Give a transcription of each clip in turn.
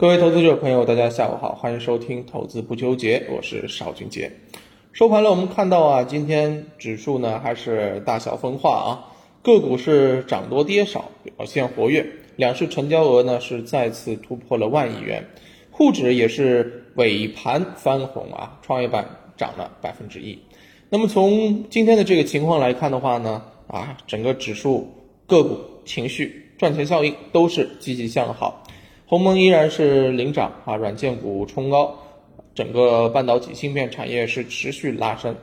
各位投资者朋友，大家下午好，欢迎收听投资不纠结，我是邵俊杰。收盘了，我们看到啊，今天指数呢还是大小分化啊，个股是涨多跌少，表现活跃。两市成交额呢是再次突破了万亿元，沪指也是尾盘翻红啊，创业板涨了百分之一。那么从今天的这个情况来看的话呢，啊，整个指数、个股情绪、赚钱效应都是积极向好。鸿蒙依然是领涨啊，软件股冲高，整个半导体芯片产业是持续拉升。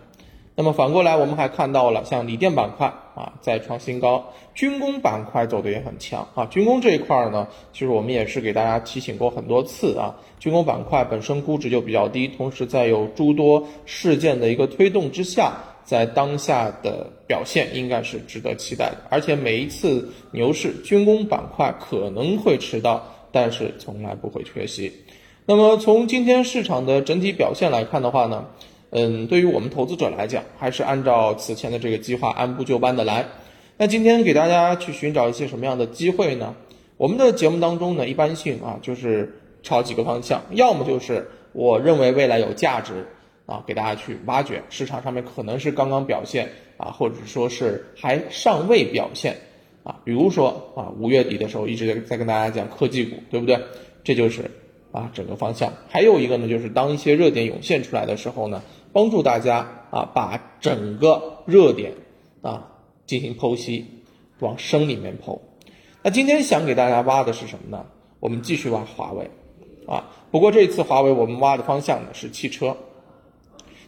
那么反过来，我们还看到了像锂电板块啊再创新高，军工板块走的也很强啊。军工这一块呢，其实我们也是给大家提醒过很多次啊，军工板块本身估值就比较低，同时在有诸多事件的一个推动之下，在当下的表现应该是值得期待的。而且每一次牛市，军工板块可能会迟到。但是从来不会缺席。那么从今天市场的整体表现来看的话呢，嗯，对于我们投资者来讲，还是按照此前的这个计划按部就班的来。那今天给大家去寻找一些什么样的机会呢？我们的节目当中呢，一般性啊，就是朝几个方向，要么就是我认为未来有价值啊，给大家去挖掘市场上面可能是刚刚表现啊，或者说是还尚未表现。啊，比如说啊，五月底的时候一直在在跟大家讲科技股，对不对？这就是啊整个方向。还有一个呢，就是当一些热点涌现出来的时候呢，帮助大家啊把整个热点啊进行剖析，往深里面剖。那今天想给大家挖的是什么呢？我们继续挖华为啊。不过这次华为我们挖的方向呢是汽车。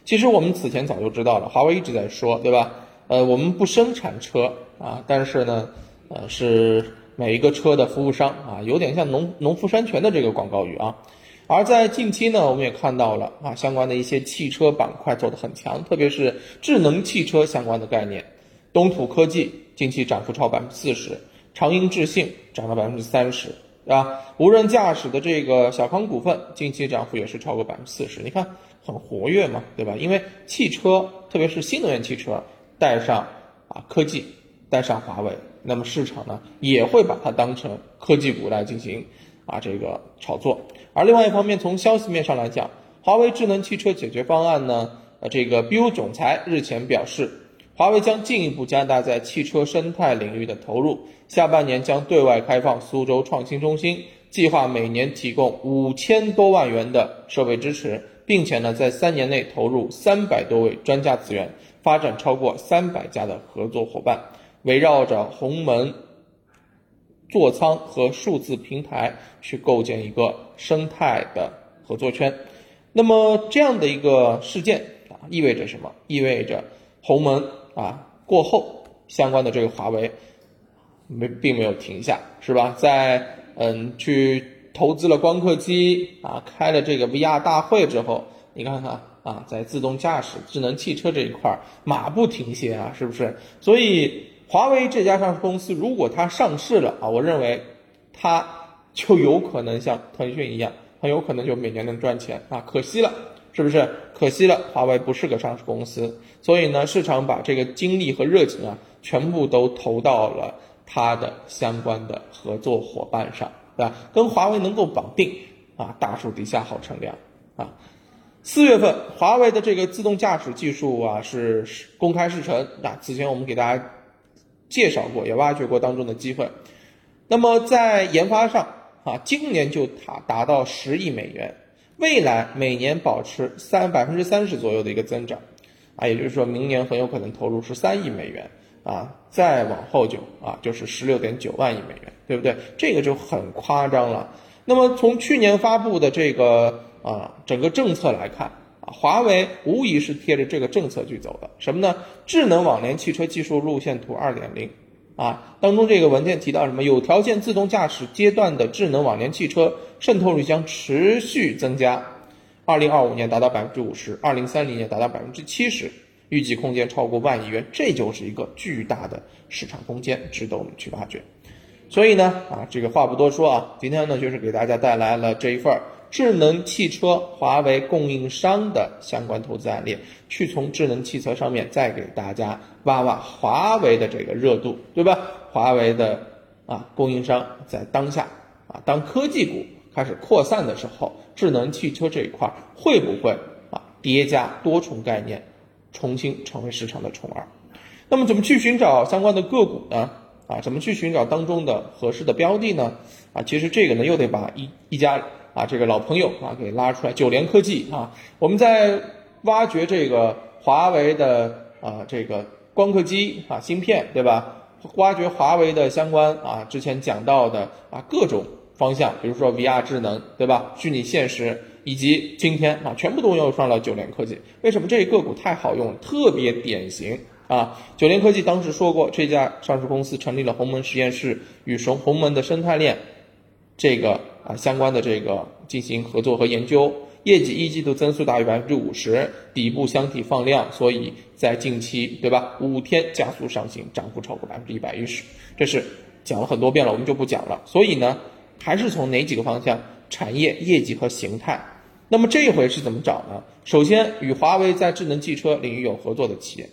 其实我们此前早就知道了，华为一直在说，对吧？呃，我们不生产车啊，但是呢。呃，是每一个车的服务商啊，有点像农农夫山泉的这个广告语啊。而在近期呢，我们也看到了啊，相关的一些汽车板块走得很强，特别是智能汽车相关的概念。东土科技近期涨幅超百分之四十，长鹰智信涨了百分之三十，对吧？无人驾驶的这个小康股份近期涨幅也是超过百分之四十，你看很活跃嘛，对吧？因为汽车，特别是新能源汽车，带上啊科技，带上华为。那么市场呢也会把它当成科技股来进行啊这个炒作，而另外一方面，从消息面上来讲，华为智能汽车解决方案呢，呃这个 BU 总裁日前表示，华为将进一步加大在汽车生态领域的投入，下半年将对外开放苏州创新中心，计划每年提供五千多万元的设备支持，并且呢在三年内投入三百多位专家资源，发展超过三百家的合作伙伴。围绕着鸿蒙座舱和数字平台去构建一个生态的合作圈，那么这样的一个事件啊，意味着什么？意味着鸿蒙啊过后相关的这个华为没并没有停下，是吧？在嗯去投资了光刻机啊，开了这个 VR 大会之后，你看看啊，在自动驾驶、智能汽车这一块马不停歇啊，是不是？所以。华为这家上市公司，如果它上市了啊，我认为它就有可能像腾讯一样，很有可能就每年能赚钱啊。可惜了，是不是？可惜了，华为不是个上市公司，所以呢，市场把这个精力和热情啊，全部都投到了它的相关的合作伙伴上，对吧？跟华为能够绑定啊，大树底下好乘凉啊。四月份，华为的这个自动驾驶技术啊是公开试乘啊，此前我们给大家。介绍过，也挖掘过当中的机会。那么在研发上啊，今年就达达到十亿美元，未来每年保持三百分之三十左右的一个增长，啊，也就是说明年很有可能投入十三亿美元啊，再往后就啊就是十六点九万亿美元，对不对？这个就很夸张了。那么从去年发布的这个啊整个政策来看。华为无疑是贴着这个政策去走的，什么呢？智能网联汽车技术路线图二点零啊，当中这个文件提到什么？有条件自动驾驶阶段的智能网联汽车渗透率将持续增加，二零二五年达到百分之五十，二零三零年达到百分之七十，预计空间超过万亿元，这就是一个巨大的市场空间，值得我们去挖掘。所以呢，啊，这个话不多说啊，今天呢就是给大家带来了这一份儿。智能汽车华为供应商的相关投资案例，去从智能汽车上面再给大家挖挖华为的这个热度，对吧？华为的啊供应商在当下啊当科技股开始扩散的时候，智能汽车这一块会不会啊叠加多重概念，重新成为市场的宠儿？那么怎么去寻找相关的个股呢？啊，怎么去寻找当中的合适的标的呢？啊，其实这个呢又得把一一家啊这个老朋友啊给拉出来，九联科技啊，我们在挖掘这个华为的啊这个光刻机啊芯片，对吧？挖掘华为的相关啊之前讲到的啊各种方向，比如说 VR 智能，对吧？虚拟现实以及今天啊全部都用上了九联科技。为什么这个股太好用，特别典型？啊，九联科技当时说过，这家上市公司成立了鸿蒙实验室，与鸿鸿蒙的生态链这个啊相关的这个进行合作和研究，业绩一季度增速大于百分之五十，底部箱体放量，所以在近期对吧，五天加速上行，涨幅超过百分之一百一十，这是讲了很多遍了，我们就不讲了。所以呢，还是从哪几个方向？产业、业绩和形态。那么这一回是怎么找呢？首先，与华为在智能汽车领域有合作的企业。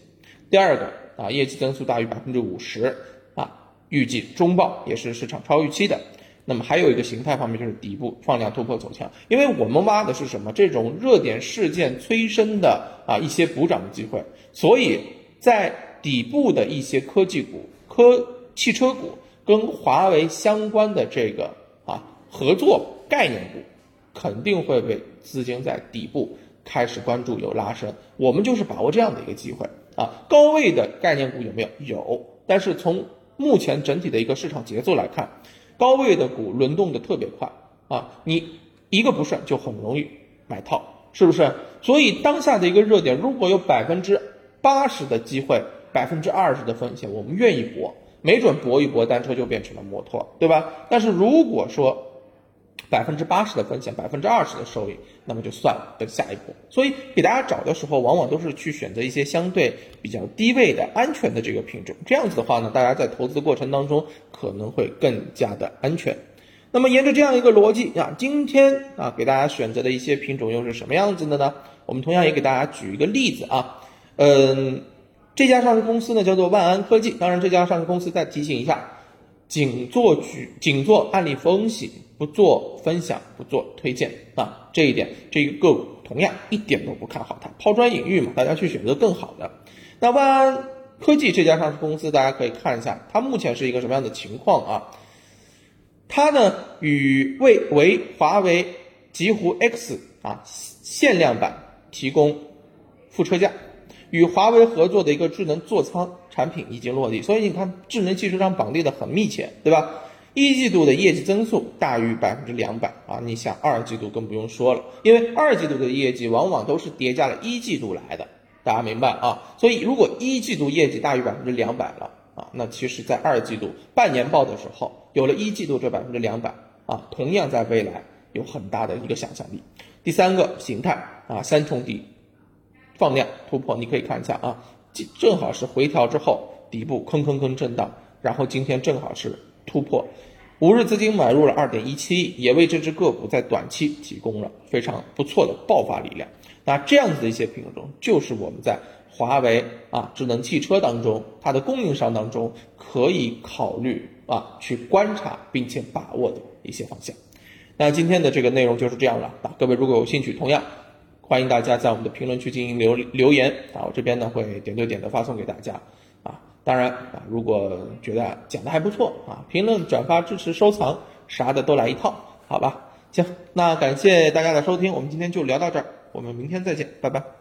第二个啊，业绩增速大于百分之五十啊，预计中报也是市场超预期的。那么还有一个形态方面就是底部放量突破走强，因为我们挖的是什么？这种热点事件催生的啊一些补涨的机会，所以在底部的一些科技股、科汽车股跟华为相关的这个啊合作概念股，肯定会被资金在底部开始关注有拉升，我们就是把握这样的一个机会。啊，高位的概念股有没有？有，但是从目前整体的一个市场节奏来看，高位的股轮动的特别快啊，你一个不顺就很容易买套，是不是？所以当下的一个热点，如果有百分之八十的机会，百分之二十的风险，我们愿意搏，没准搏一搏，单车就变成了摩托，对吧？但是如果说，百分之八十的风险，百分之二十的收益，那么就算了，等下一步。所以给大家找的时候，往往都是去选择一些相对比较低位的安全的这个品种。这样子的话呢，大家在投资过程当中可能会更加的安全。那么沿着这样一个逻辑啊，今天啊给大家选择的一些品种又是什么样子的呢？我们同样也给大家举一个例子啊，嗯，这家上市公司呢叫做万安科技。当然，这家上市公司再提醒一下，仅做举仅做案例分析。不做分享，不做推荐啊，这一点这一个个股同样一点都不看好它，抛砖引玉嘛，大家去选择更好的。那万安科技这家上市公司，大家可以看一下，它目前是一个什么样的情况啊？它呢与为为华为极狐 X 啊限量版提供副车架，与华为合作的一个智能座舱产品已经落地，所以你看智能汽车上绑定的很密切，对吧？一季度的业绩增速大于百分之两百啊！你想二季度更不用说了，因为二季度的业绩往往都是叠加了一季度来的，大家明白啊？所以如果一季度业绩大于百分之两百了啊，那其实在二季度半年报的时候，有了一季度这百分之两百啊，同样在未来有很大的一个想象力。第三个形态啊，三重底放量突破，你可以看一下啊，正好是回调之后底部坑坑坑震荡，然后今天正好是。突破，五日资金买入了二点一七亿，也为这只个股在短期提供了非常不错的爆发力量。那这样子的一些品种，就是我们在华为啊智能汽车当中，它的供应商当中可以考虑啊去观察并且把握的一些方向。那今天的这个内容就是这样了啊，各位如果有兴趣，同样欢迎大家在我们的评论区进行留留言啊，我这边呢会点对点的发送给大家啊。当然啊，如果觉得讲的还不错啊，评论、转发、支持、收藏，啥的都来一套，好吧？行，那感谢大家的收听，我们今天就聊到这儿，我们明天再见，拜拜。